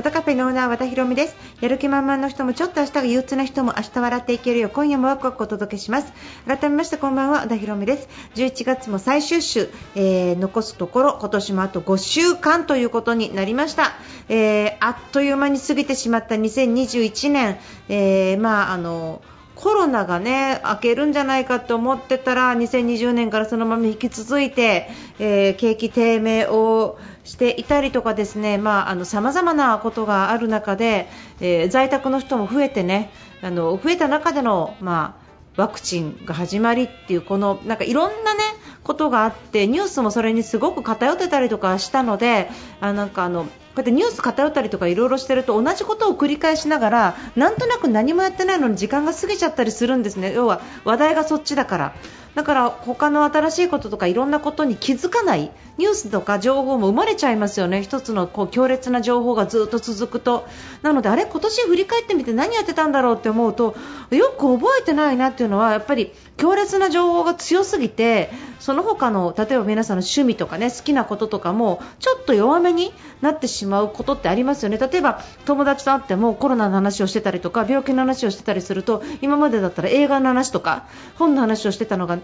和田カフェのオーナー和田博美です。やる気満々の人もちょっと明日が憂鬱な人も明日笑っていけるよ。う今夜もワクワクお届けします。改めましてこんばんは和田博美です。11月も最終週、えー残すところ今年もあと5週間ということになりました、えーあっという間に過ぎてしまった2021年、えーまああのコロナがね明けるんじゃないかと思ってたら2020年からそのまま引き続いて、えー景気低迷をしていたりとかですねまああの様々なことがある中で、えー在宅の人も増えてねあの増えた中でのまあワクチンが始まりっていうこのなんかいろんなねことがあってニュースもそれにすごく偏ってたりとかしたのであなんかあのこうやってニュース偏ったりとかいろいろしてると同じことを繰り返しながらなんとなく何もやってないのに時間が過ぎちゃったりするんですね。要は話題がそっちだから。だから他の新しいこととかいろんなことに気づかないニュースとか情報も生まれちゃいますよね。一つのこう強烈な情報がずっと続くと。なのであれ今年振り返ってみて何やってたんだろうって思うとよく覚えてないなっていうのはやっぱり強烈な情報が強すぎてその他の例えば皆さんの趣味とかね好きなこととかもちょっと弱めになってしまうことってありますよね。例えば友達と会ってもコロナの話をしてたりとか病気の話をしてたりすると今までだったら映画の話とか本の話をしてたのが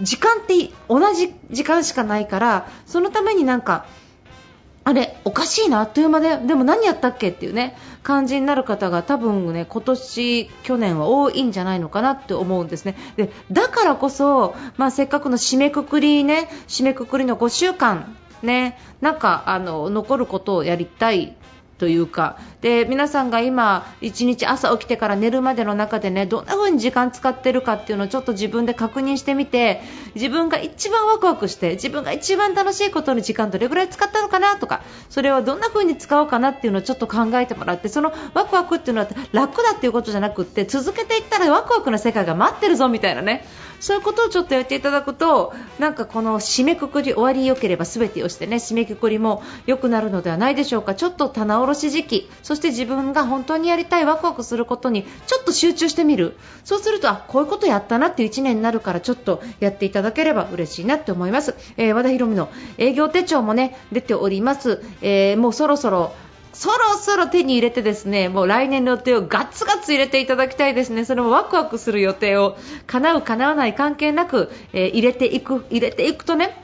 時間って同じ時間しかないからそのためになんかあれ、おかしいな、あっという間で、でも何やったっけっていうね、感じになる方が多分ね、今年、去年は多いんじゃないのかなって思うんですね。で、だからこそ、まあせっかくの締めくくりね、締めくくりの5週間、ね、なんか、あの、残ることをやりたいというか。で皆さんが今、1日朝起きてから寝るまでの中でねどんな風に時間使ってるかっていうのをちょっと自分で確認してみて自分が一番ワクワクして自分が一番楽しいことに時間どれぐらい使ったのかなとかそれをどんな風に使おうかなっていうのをちょっと考えてもらってそのワクワクっていうのは楽だっていうことじゃなくって続けていったらワクワクな世界が待ってるぞみたいなね。そういうことをちょっとやっていただくとなんかこの締めくくり終わり良ければ全てをしてね締めくくりも良くなるのではないでしょうか。ちょっと棚し時期そして自分が本当にやりたいワクワクすることにちょっと集中してみる。そうするとあこういうことやったなっていう1年になるからちょっとやっていただければ嬉しいなって思います、えー和田博美の営業手帳もね出ております、えーもうそろそろそろそろ手に入れてですねもう来年の予定をガツガツ入れていただきたいですね。それもワクワクする予定を叶う叶わない関係なく、えー入れていく入れていくとね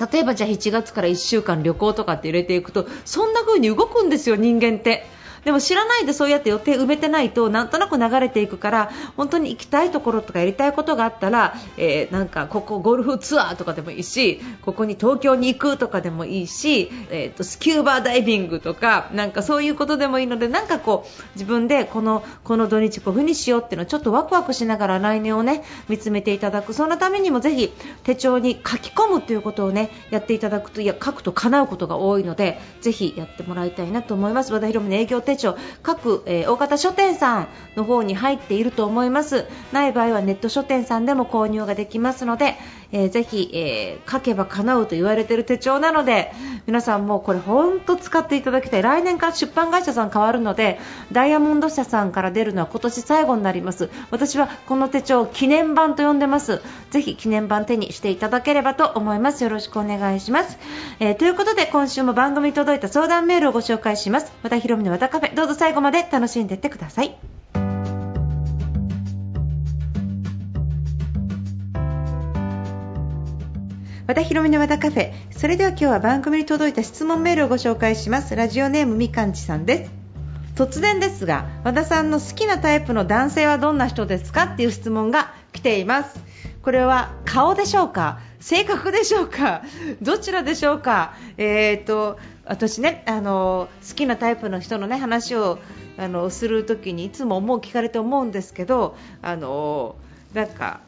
例えばじゃあ7月から1週間旅行とかって入れていくとそんな風に動くんですよ、人間って。でも知らないでそうやって予定埋めてないとなんとなく流れていくから本当に行きたいところとかやりたいことがあったら、えーなんかここゴルフツアーとかでもいいしここに東京に行くとかでもいいし、えーとスキューバーダイビングとかなんかそういうことでもいいのでなんかこう自分でこのこの土日こういうふうにしようっていうのをちょっとワクワクしながら来年をね見つめていただく。そのためにもぜひ手帳に書き込むということをねやっていただくといや書くと叶うことが多いのでぜひやってもらいたいなと思います。和田博美の営業手帳各、えー大型書店さんの方に入っていると思います。ない場合はネット書店さんでも購入ができますので、えーぜひ、えー書けば叶うと言われている手帳なので皆さんもこれ本当使っていただきたい。来年から出版会社さん変わるのでダイヤモンド社さんから出るのは今年最後になります。私はこの手帳を記念版と呼んでます。ぜひ記念版手にしていただければと思います。よろしくお願いします、えーということで今週も番組に届いた相談メールをご紹介します。和田博美の和田カフェどうぞ最後まで楽しんでいってください。和田博美の和田カフェ。それでは今日は番組に届いた質問メールをご紹介します。ラジオネームみかんちさんです。突然ですが和田さんの好きなタイプの男性はどんな人ですかっていう質問が来ています。これは顔でしょうか？性格でしょうか？どちらでしょうか？えーと私ねあの好きなタイプの人のね話をあのするときにいつも思う聞かれて思うんですけどあのなんか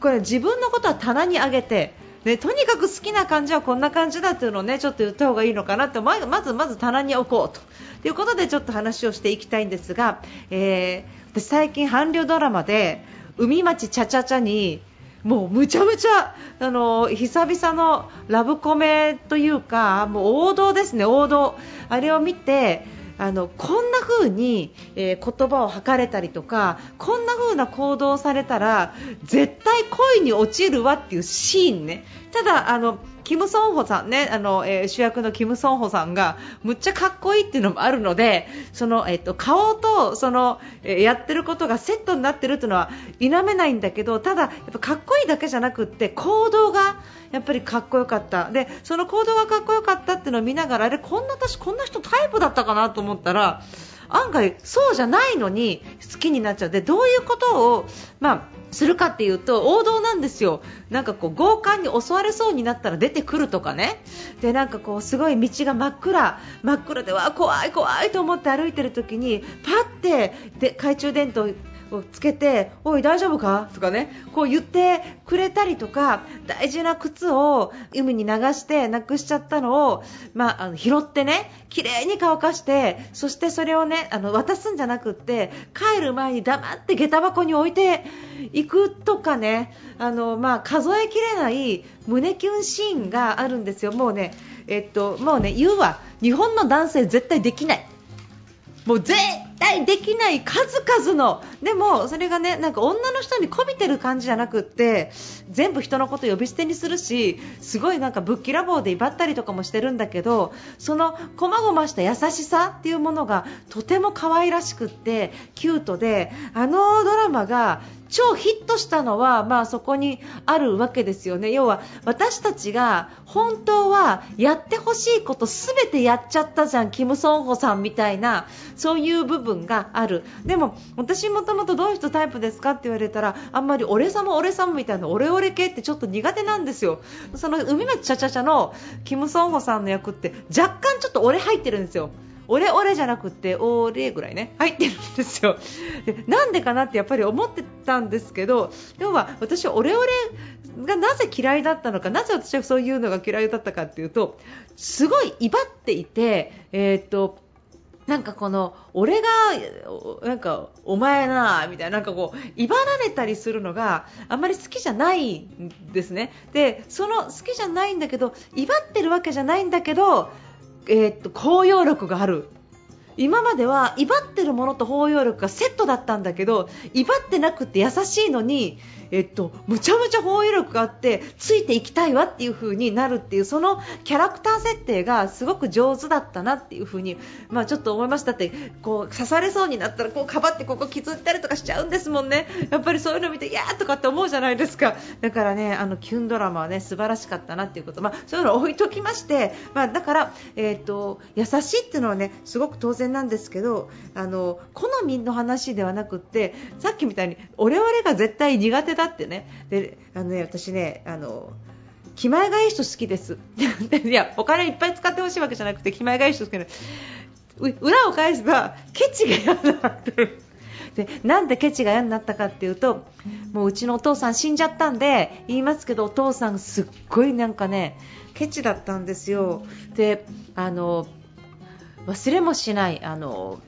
これ自分のことは棚に上げて、ね、とにかく好きな感じはこんな感じだっていうのをねちょっと言った方がいいのかなってままずまず棚に置こうと。いうことでちょっと話をしていきたいんですが、えー私最近韓流ドラマで海町ちゃちゃちゃにもうむちゃむちゃあの久々のラブコメというかもう王道ですね、王道。あれを見てあのこんな風に、えー、言葉を吐かれたりとかこんな風な行動をされたら絶対恋に落ちるわっていうシーンね。ただあのキム・ソンホさんね、あの、えー、主役のキム・ソンホさんがむっちゃかっこいいっていうのもあるので、その、えっ、と、顔と、その、えー、やってることがセットになってるっていうのは否めないんだけど、ただ、やっぱかっこいいだけじゃなくって、行動がやっぱりかっこよかった。で、その行動がかっこよかったっていうのを見ながら、あれ、こんな私、こんな人タイプだったかなと思ったら、案外そうじゃないのに好きになっちゃう。でどういうことを、まあ、するかっていうと王道なんですよ、なんかこう強姦に襲われそうになったら出てくるとかね。でなんかこうすごい道が真っ暗。真っ暗でわ怖い怖いと思って歩いてる時にパッてで懐中電灯をつけておい、大丈夫か？とかねこう言ってくれたりとか大事な靴を海に流してなくしちゃったのを、まあ、あの拾ってね綺麗に乾かしてそしてそれをねあの渡すんじゃなくって帰る前に黙って下駄箱に置いていくとかねあの、まあ、数えきれない胸キュンシーンがあるんですよ。もうねえっと、もうね言うわ。日本の男性絶対できない。もう絶対できない数々のでもそれがねなんか女の人に媚びてる感じじゃなくって全部人のこと呼び捨てにするしすごいなんかぶっきらぼうで威張ったりとかもしてるんだけどそのこまごました優しさっていうものがとても可愛らしくってキュートであのドラマが超ヒットしたのは、まあ、そこにあるわけですよね。要は私たちが本当はやってほしいこと全てやっちゃったじゃん、キム・ソンホさんみたいなそういう部分がある。でも私もともとどういう人タイプですかって言われたらあんまり俺様俺様みたいなオレオレ系ってちょっと苦手なんですよ。その海町チャチャチャのキム・ソンホさんの役って若干ちょっと俺入ってるんですよ。俺俺じゃなくて俺ぐらいね入ってるんですよでなんでかなってやっぱり思ってたんですけど要は私はオレオレがなぜ嫌いだったのかなぜ私はそういうのが嫌いだったかっていうとすごい威張っていてえー、っとなんかこの俺がなんかお前なみたいななんかこう威張られたりするのがあんまり好きじゃないんですね。でその好きじゃないんだけど威張ってるわけじゃないんだけどえー、っと包容力がある。今までは威張ってるものと包容力がセットだったんだけど威張ってなくて優しいのにえっと、むちゃむちゃ包囲力があってついていきたいわっていう風になるっていうそのキャラクター設定がすごく上手だったなっていう風にまあちょっと思いましたってこう刺されそうになったらこうかばってここ傷ったりとかしちゃうんですもんね。やっぱりそういうの見ていやーとかって思うじゃないですか。だからねあのキュンドラマはね素晴らしかったなっていうこと。まあそういうのを置いときましてまあだからえっ、と優しいっていうのはねすごく当然なんですけどあの好みの話ではなくってさっきみたいにオレオレが絶対苦手だってね。であのね私ねあの気前がいい人好きです。いやお金いっぱい使ってほしいわけじゃなくて気前がいい人好きな裏を返せばケチが嫌になってでなんでケチが嫌になったかっていうともううちのお父さん死んじゃったんで言いますけどお父さんすっごいなんかねケチだったんですよ。であの忘れもしないあの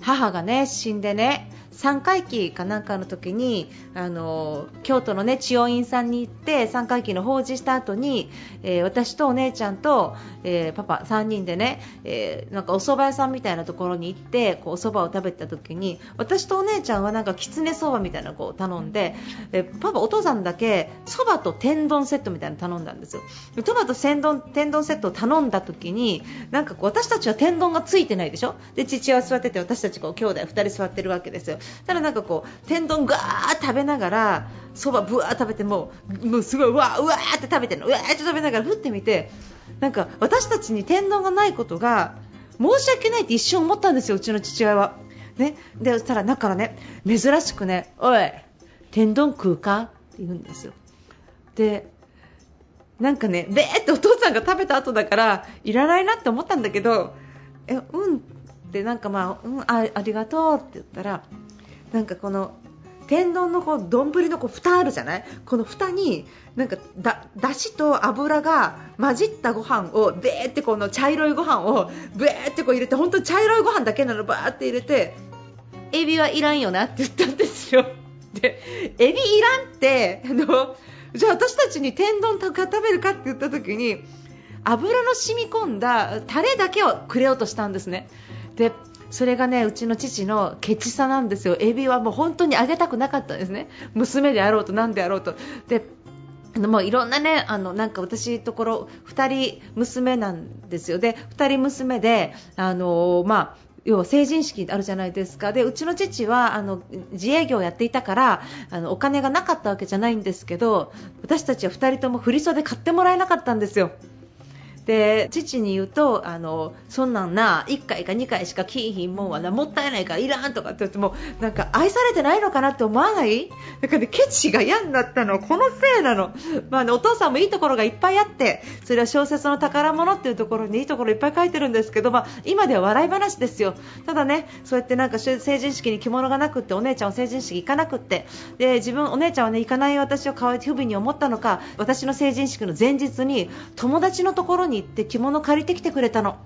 母がね死んでね三回忌かなんかの時にあの京都のね千代院さんに行って三回忌の法事した後に、えー、私とお姉ちゃんと、えー、パパ3人でね、えー、なんかお蕎麦屋さんみたいなところに行ってこうお蕎麦を食べた時に私とお姉ちゃんはなんかきつねそばみたいなのを頼んで、えパパお父さんだけそばと天丼セットみたいなの頼んだんですよ。トマト天丼天丼セットを頼んだ時になんか私たちは天丼がついてないでしょ？で父親座ってて私たちこう兄弟2人座ってるわけですよただなんかこう天丼ガー食べながらそばぶわー食べてももうすごいうわーうわーって食べてるのうわーって食べながら振ってみてなんか私たちに天丼がないことが申し訳ないって一瞬思ったんですよ、うちの父親は。ね、でそしたらだからね珍しくねおい天丼食うかって言うんですよ。でなんかね、べーってお父さんが食べた後だからいらないなって思ったんだけどえうんってなんかまあ、うん、あありがとうって言ったらなんかこの天丼のこう丼のこう蓋あるじゃない？この蓋になんかだだしと油が混じったご飯をべーってこの茶色いご飯をべーってこう入れて本当に茶色いご飯だけなのバーって入れてエビはいらんよなって言ったんですよ。でエビいらんってあのじゃあ私たちに天丼食べるかって言った時に油の染み込んだタレだけをくれようとしたんですね。でそれがねうちの父のケチさなんですよ、エビはもう本当にあげたくなかったんですね、娘であろうと何であろうと。でもういろんなねあのなんか私ところ2人娘なんですよで2人娘であのまあ要は成人式あるじゃないですかでうちの父はあの自営業をやっていたからあのお金がなかったわけじゃないんですけど私たちは2人とも振り袖買ってもらえなかったんですよ。で父に言うとあのそんなんな1回か2回しか金品もんはなもったいないからいらんとかって言ってもなんか愛されてないのかなって思わない？だから、ね、ケチが嫌になったの。このせいなの、まあね、お父さんもいいところがいっぱいあってそれは小説の宝物っていうところにいいところいっぱい書いてるんですけど、まあ、今では笑い話ですよ。ただねそうやってなんか成人式に着物がなくってお姉ちゃんは成人式行かなくってで自分お姉ちゃんはね行かない私を可愛い不憫に思ったのか私の成人式の前日に友達のところにに行って着物借りてきてくれたの。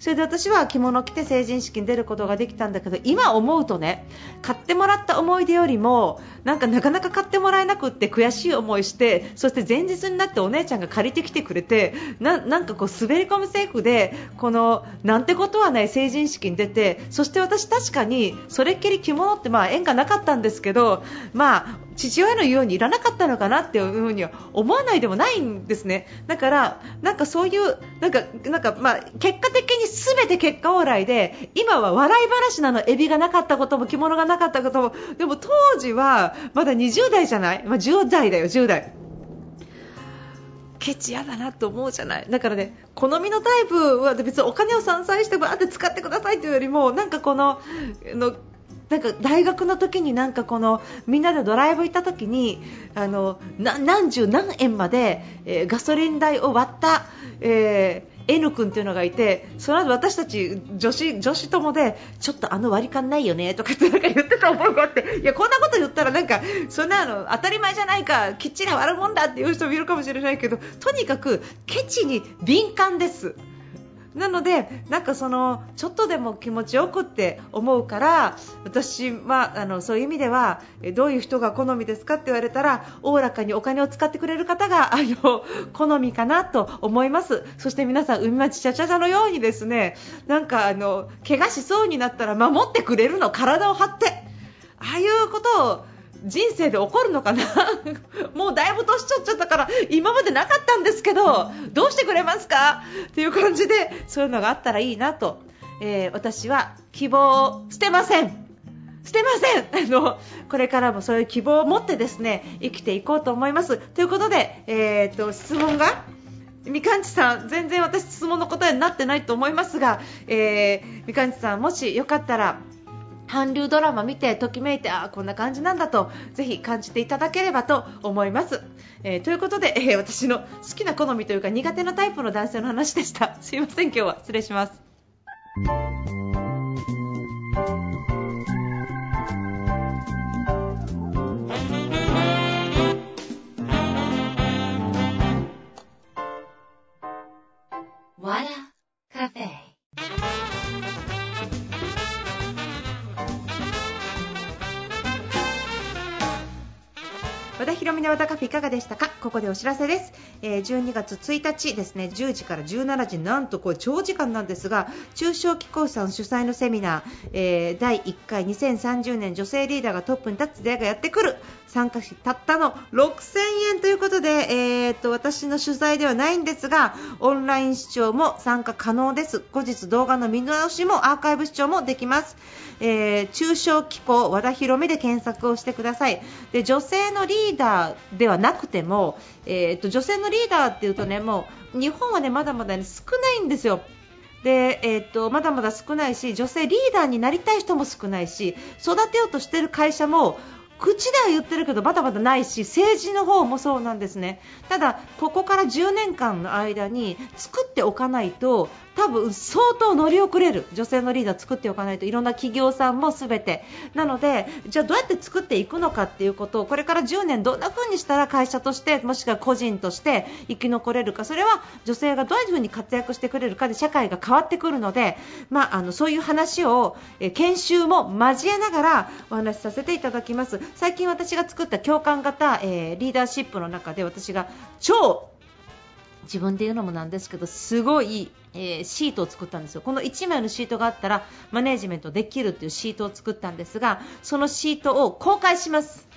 それで私は着物着て成人式に出ることができたんだけど今思うとね買ってもらった思い出よりもなんかなかなか買ってもらえなくって悔しい思いしてそして前日になってお姉ちゃんが借りてきてくれてなんかこう滑り込むセーフでこのなんてことはない成人式に出てそして私確かにそれっきり着物ってまあ縁がなかったんですけどまあ父親のようにいらなかったのかなっていうふうには思わないでもないんですね。だからなんかそういうなんかなんかまあ結果的に全て結果往来で今は笑い話なのエビがなかったことも着物がなかったこともでも当時はまだ20代じゃない、まあ、10代だよ10代。ケチ嫌だなと思うじゃない？だからね好みのタイプは別にお金を散財してバーって使ってくださいというよりもなんかこののなんか大学の時になんかこのみんなでドライブ行った時にあの何十何円まで、えー、ガソリン代を割った、えー N 君っていうのがいてその後私たち女子女子友でちょっとあの割り勘ないよねとかってなんか言ってた覚えがあっていやこんなこと言ったらなんかそんなの当たり前じゃないかきっちり割るもんだっていう人もいるかもしれないけどとにかくケチに敏感です。なので、なんかそのちょっとでも気持ちよくって思うから私はあのそういう意味ではどういう人が好みですかって言われたらおおらかにお金を使ってくれる方があの好みかなと思います。そして皆さん海町ちゃちゃちゃのようにですねなんかあの怪我しそうになったら守ってくれるの体を張って。ああいうことを人生で起こるのかな？もうだいぶ年取っちゃったから今までなかったんですけどどうしてくれますか？っていう感じでそういうのがあったらいいなと、えー、私は希望を捨てません。捨てません！あのこれからもそういう希望を持ってですね生きていこうと思います。ということで、えーと、質問がみかんちさん全然私質問の答えになってないと思いますが、えー、みかんちさんもしよかったら韓流ドラマ見てときめいてあこんな感じなんだとぜひ感じていただければと思います。えー、ということで、えー、私の好きな好みというか苦手なタイプの男性の話でした。すいません今日は失礼します。の和田カフェいかがでしたか？ここでお知らせです、えー、12月1日ですね10時から17時なんとこれ長時間なんですが中小機構さん主催のセミナー、えー、第1回2030年女性リーダーがトップに立つ出会いがやってくる。参加費たったの6000円ということで、えー、と私の取材ではないんですがオンライン視聴も参加可能です。後日動画の見直しもアーカイブ視聴もできます。えー、中小機構和田広めで検索をしてください。で女性のリーダーではなくても、えー、と女性のリーダーっていうとねもう日本はねまだまだ、ね、少ないんですよ。で、えーと、まだまだ少ないし女性リーダーになりたい人も少ないし育てようとしている会社も口では言ってるけどまだまだないし政治の方もそうなんですねただここから10年間の間に作っておかないと多分相当乗り遅れる女性のリーダー作っておかないといろんな企業さんも全て。なのでじゃあどうやって作っていくのかっていうことをこれから10年どんな風にしたら会社としてもしくは個人として生き残れるか。それは女性がどういう風に活躍してくれるかで社会が変わってくるので、まあ、あのそういう話を、研修も交えながらお話しさせていただきます。最近私が作った共感型、えー、リーダーシップの中で私が超自分で言うのもなんですけどすごい、えー、シートを作ったんですよ。この1枚のシートがあったらマネージメントできるっていうシートを作ったんですがそのシートを公開します。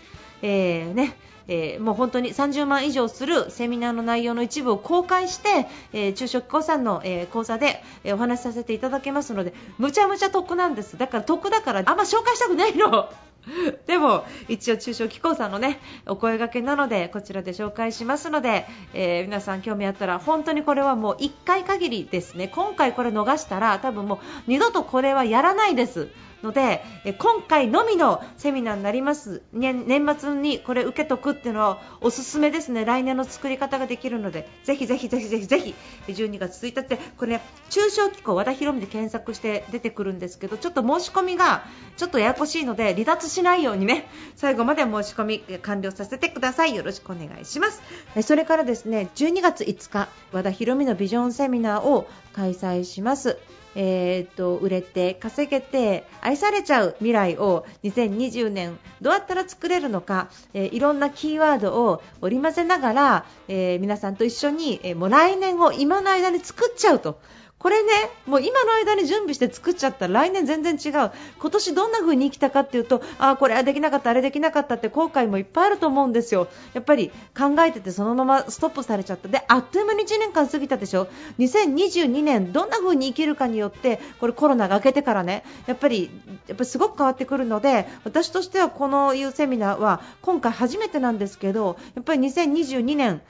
えー、ねえー、もう本当に30万以上するセミナーの内容の一部を公開して、えー、中小企業さんの、えー、講座で、えお話しさせていただけますのでむちゃむちゃ得なんです。だから得だからあんま紹介したくないの。でも一応中小機構さんのねお声がけなのでこちらで紹介しますので、えー、皆さん興味あったら本当にこれはもう1回限りですね。今回これ逃したら多分もう二度とこれはやらないです。ので今回のみのセミナーになります。年末にこれ受けとくっていうのはおすすめですね。来年の作り方ができるので。ぜひぜひぜひぜひぜひ12月1日でこれ、ね、中小機構和田博美で検索して出てくるんですけどちょっと申し込みがちょっとややこしいので離脱しないようにね最後まで申し込み完了させてください。よろしくお願いします。それからですね12月5日和田博美のビジョンセミナーを開催しますえーと、売れて稼げて愛されちゃう未来を2020年どうやったら作れるのか、えー、いろんなキーワードを織り交ぜながら、えー、皆さんと一緒に、え、もう来年を今の間に作っちゃうと。これね、もう今の間に準備して作っちゃったら来年全然違う。今年どんな風に生きたかっていうと、ああ、これはできなかった、あれできなかったって後悔もいっぱいあると思うんですよ。やっぱり考えててそのままストップされちゃった。で、あっという間に1年間過ぎたでしょ。2022年どんな風に生きるかによって、これコロナが明けてからね、やっぱり、やっぱすごく変わってくるので、私としてはこのいうセミナーは今回初めてなんですけど、やっぱり2022年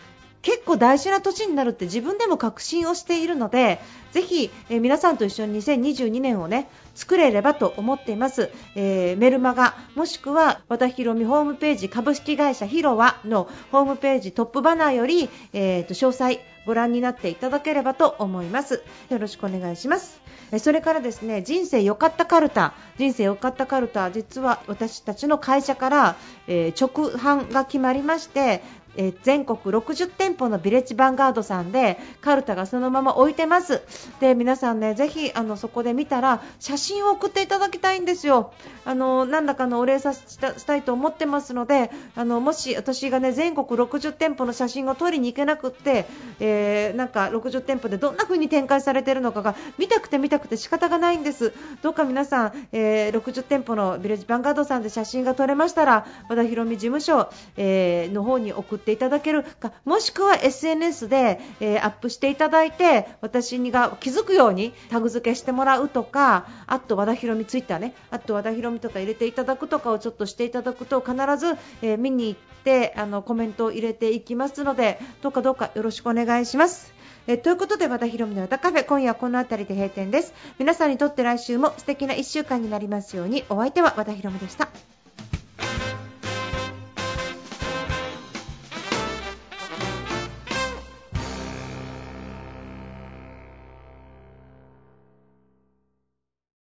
結構大事な年になるって自分でも確信をしているのでぜひ、えー、皆さんと一緒に2022年をね作れればと思っています、えー、メルマガもしくは和田博美ホームページ株式会社ヒロワのホームページトップバナーより、えーと、詳細ご覧になっていただければと思います。よろしくお願いします。それからですね人生良かったカルタ人生良かったカルタ実は私たちの会社から、えー、直販が決まりましてえー、全国60店舗のビレッジヴァンガードさんでカルタがそのまま置いてます。で皆さんねぜひあのそこで見たら写真を送っていただきたいんですよ。あのなんだかのお礼さしたいと思ってますのであのもし私がね全国60店舗の写真を撮りに行けなくって、えー、なんか60店舗でどんな風に展開されているのかが見たくて見たくて仕方がないんです。どうか皆さん、えー、60店舗のビレッジヴァンガードさんで写真が撮れましたら和田博美事務所、えー、の方に送ってっていただけるかもしくは SNS で、えー、アップしていただいて私にが気づくようにタグ付けしてもらうとかあと和田ヒロミツイッターねあと和田ヒロミとか入れていただくとかをちょっとしていただくと必ず、えー、見に行ってあのコメントを入れていきますのでどうかどうかよろしくお願いします。えということで和田ヒロミの和田カフェ今夜はこの辺りで閉店です。皆さんにとって来週も素敵な1週間になりますように。お相手は和田ヒロミでした。